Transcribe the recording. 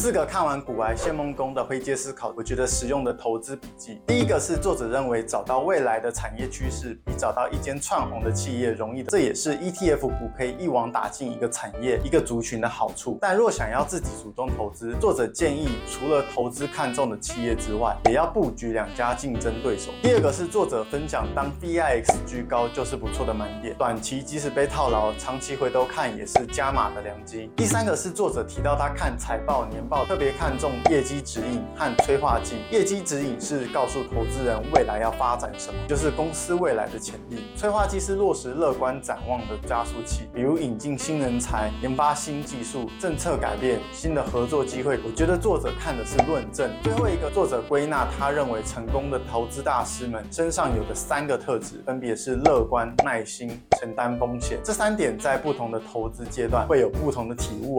四个看完股癌谢孟恭的灰阶思考，我觉得实用的投资笔记。第一个是作者认为找到未来的产业趋势比找到一间窜红的企业容易的，这也是 ETF 股可以一网打尽一个产业、一个族群的好处。但若想要自己主动投资，作者建议除了投资看中的企业之外，也要布局两家竞争对手。第二个是作者分享，当 VIX 居高就是不错的买点，短期即使被套牢，长期回头看也是加码的良机。第三个是作者提到他看财报年报，特别看重业绩指引和催化剂。业绩指引是告诉投资人未来要发展什么，就是公司未来的潜力。催化剂是落实乐观展望的加速器，比如引进新人才、研发新技术、政策改变、新的合作机会。我觉得作者看的是论证。最后一个，作者归纳他认为成功的投资大师们身上有的三个特质，分别是乐观、耐心、承担风险。这三点在不同的投资阶段会有不同的体悟哦。